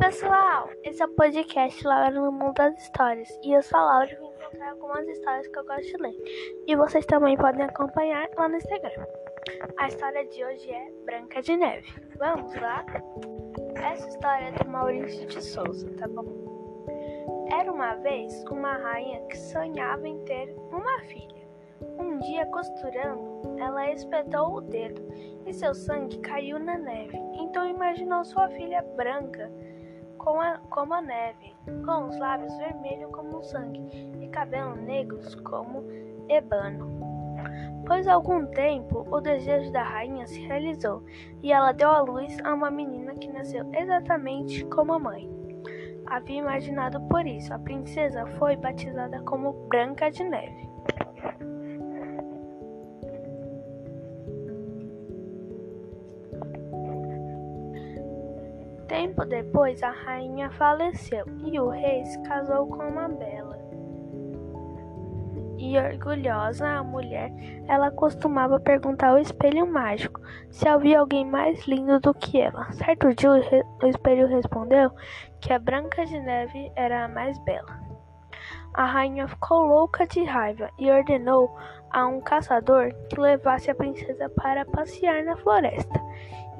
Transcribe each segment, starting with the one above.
pessoal, esse é o podcast Laura no Mundo das Histórias e eu sou a Laura e vim contar algumas histórias que eu gosto de ler. E vocês também podem acompanhar lá no Instagram. A história de hoje é Branca de Neve. Vamos lá? Essa história é do Maurício de Souza, tá bom? Era uma vez uma rainha que sonhava em ter uma filha. Um dia, costurando, ela espetou o dedo e seu sangue caiu na neve. Então imaginou sua filha branca como a, como a neve, com os lábios vermelhos como o sangue e cabelos negros como ébano. Pois algum tempo o desejo da rainha se realizou e ela deu à luz a uma menina que nasceu exatamente como a mãe. Havia imaginado por isso, a princesa foi batizada como Branca de Neve. Tempo depois, a rainha faleceu e o rei se casou com uma bela. E orgulhosa a mulher, ela costumava perguntar ao espelho mágico se havia alguém mais lindo do que ela. Certo dia, o espelho respondeu que a Branca de Neve era a mais bela. A rainha ficou louca de raiva e ordenou a um caçador que levasse a princesa para passear na floresta.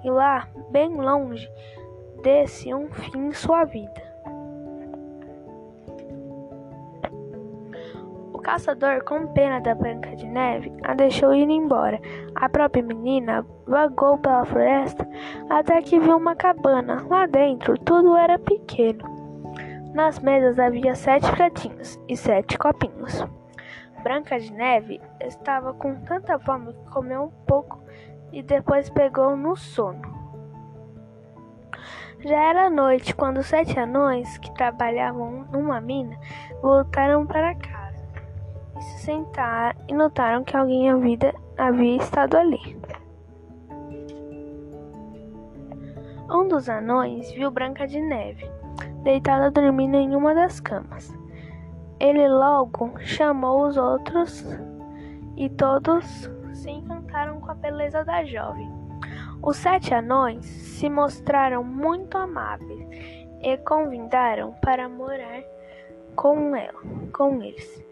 E lá, bem longe, desse um fim em sua vida. O caçador, com pena da Branca de Neve, a deixou ir embora. A própria menina vagou pela floresta até que viu uma cabana. Lá dentro tudo era pequeno. Nas mesas havia sete pratinhos e sete copinhos. Branca de Neve estava com tanta fome que comeu um pouco e depois pegou no sono. Já era noite quando sete anões que trabalhavam numa mina voltaram para casa e se sentaram e notaram que alguém havia, havia estado ali. Um dos anões viu Branca de Neve, deitada dormindo em uma das camas. Ele logo chamou os outros e todos se encantaram com a beleza da jovem. Os sete anões se mostraram muito amáveis e convidaram para morar com ela, com eles.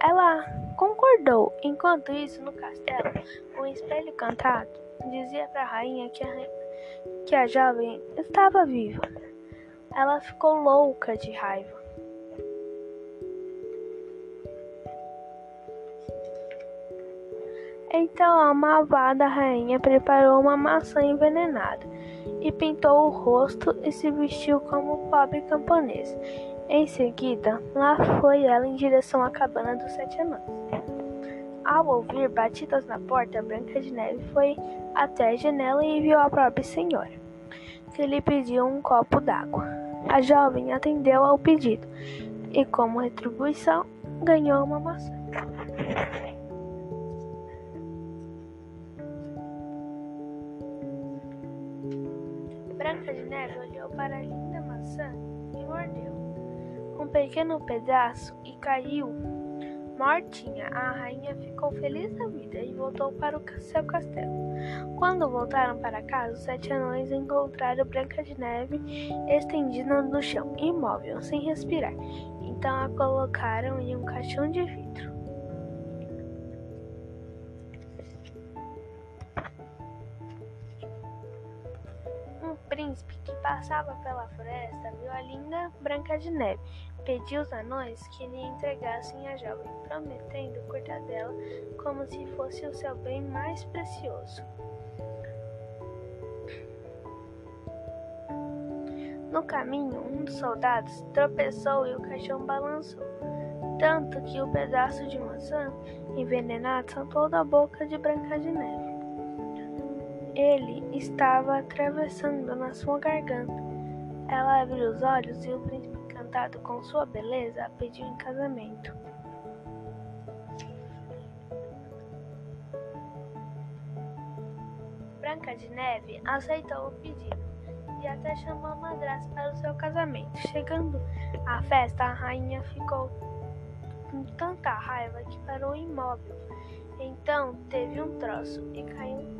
Ela concordou. Enquanto isso, no castelo, o espelho cantado dizia para a rainha que a, que a jovem estava viva. Ela ficou louca de raiva. Então a malvada rainha preparou uma maçã envenenada e pintou o rosto e se vestiu como pobre camponês. Em seguida, lá foi ela em direção à cabana dos sete anões. Ao ouvir batidas na porta, Branca de Neve foi até a janela e viu a própria senhora, que lhe pediu um copo d'água. A jovem atendeu ao pedido e, como retribuição, ganhou uma maçã. Branca de Neve olhou para a linda maçã e mordeu um pequeno pedaço e caiu mortinha. A rainha ficou feliz da vida e voltou para o seu castelo. Quando voltaram para casa, os sete anões encontraram Branca de Neve estendida no chão, imóvel, sem respirar. Então a colocaram em um caixão de vidro. Príncipe que passava pela floresta viu a linda Branca de Neve. Pediu aos anões que lhe entregassem a jovem, prometendo cuidar dela como se fosse o seu bem mais precioso. No caminho, um dos soldados tropeçou e o caixão balançou, tanto que o pedaço de maçã envenenado saltou da boca de Branca de Neve. Ele estava atravessando na sua garganta. Ela abriu os olhos e o príncipe, encantado com sua beleza, a pediu em casamento. Branca de Neve aceitou o pedido e até chamou a madrasta para o seu casamento. Chegando à festa, a rainha ficou com tanta raiva que parou imóvel. Então teve um troço e caiu.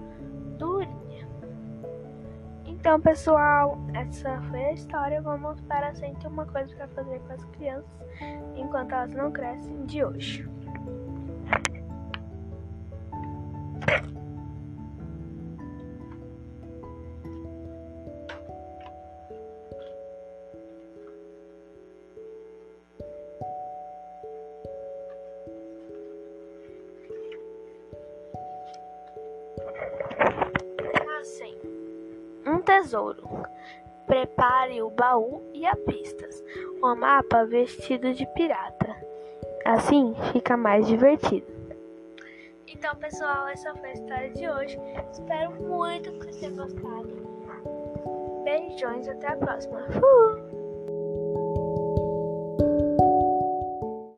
Então, pessoal, essa foi a história. Vamos para sempre uma coisa para fazer com as crianças enquanto elas não crescem de hoje. Um tesouro. Prepare o baú e a pistas. O mapa vestido de pirata. Assim fica mais divertido. Então, pessoal, essa foi a história de hoje. Espero muito que você tenha gostado. Beijões, até a próxima. Uh!